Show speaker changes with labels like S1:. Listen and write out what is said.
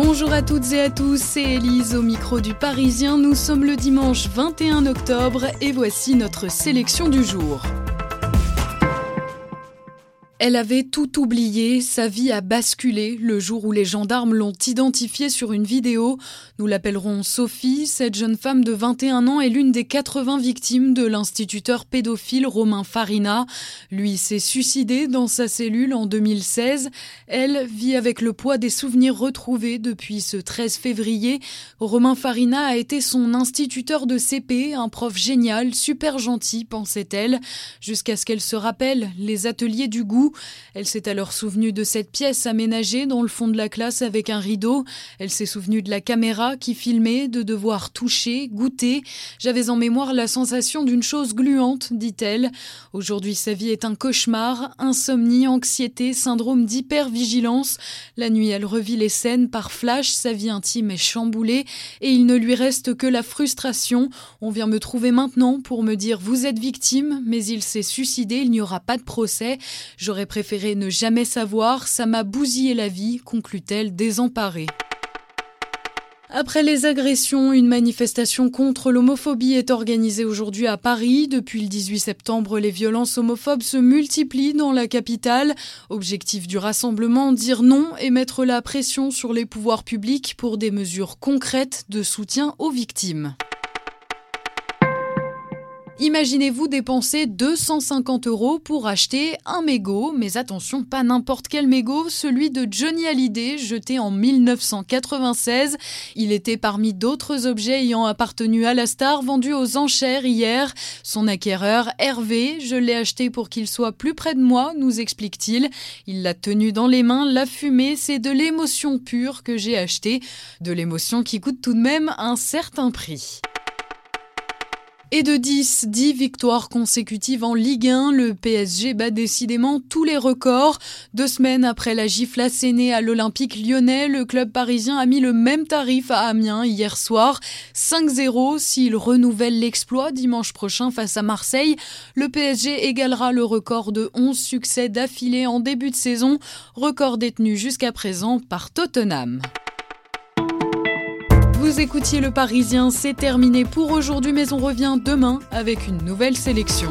S1: Bonjour à toutes et à tous, c'est Elise au micro du Parisien. Nous sommes le dimanche 21 octobre et voici notre sélection du jour. Elle avait tout oublié, sa vie a basculé le jour où les gendarmes l'ont identifiée sur une vidéo. Nous l'appellerons Sophie, cette jeune femme de 21 ans est l'une des 80 victimes de l'instituteur pédophile Romain Farina. Lui s'est suicidé dans sa cellule en 2016. Elle vit avec le poids des souvenirs retrouvés depuis ce 13 février. Romain Farina a été son instituteur de CP, un prof génial, super gentil, pensait-elle, jusqu'à ce qu'elle se rappelle les ateliers du goût elle s'est alors souvenue de cette pièce aménagée dans le fond de la classe avec un rideau. Elle s'est souvenue de la caméra qui filmait, de devoir toucher, goûter. J'avais en mémoire la sensation d'une chose gluante, dit-elle. Aujourd'hui, sa vie est un cauchemar, insomnie, anxiété, syndrome d'hypervigilance. La nuit, elle revit les scènes par flash, sa vie intime est chamboulée et il ne lui reste que la frustration. On vient me trouver maintenant pour me dire vous êtes victime, mais il s'est suicidé, il n'y aura pas de procès. J'aurais préféré ne jamais savoir, ça m'a bousillé la vie, conclut-elle désemparée. Après les agressions, une manifestation contre l'homophobie est organisée aujourd'hui à Paris. Depuis le 18 septembre, les violences homophobes se multiplient dans la capitale. Objectif du rassemblement, dire non et mettre la pression sur les pouvoirs publics pour des mesures concrètes de soutien aux victimes. Imaginez-vous dépenser 250 euros pour acheter un mégot, mais attention, pas n'importe quel mégot, celui de Johnny Hallyday, jeté en 1996. Il était parmi d'autres objets ayant appartenu à la star vendus aux enchères hier. Son acquéreur, Hervé, je l'ai acheté pour qu'il soit plus près de moi, nous explique-t-il. Il l'a tenu dans les mains, l'a fumé, c'est de l'émotion pure que j'ai acheté. De l'émotion qui coûte tout de même un certain prix. Et de 10, 10 victoires consécutives en Ligue 1, le PSG bat décidément tous les records. Deux semaines après la gifle assénée à l'Olympique lyonnais, le club parisien a mis le même tarif à Amiens hier soir. 5-0 s'il renouvelle l'exploit dimanche prochain face à Marseille. Le PSG égalera le record de 11 succès d'affilée en début de saison, record détenu jusqu'à présent par Tottenham. Vous écoutiez Le Parisien, c'est terminé pour aujourd'hui, mais on revient demain avec une nouvelle sélection.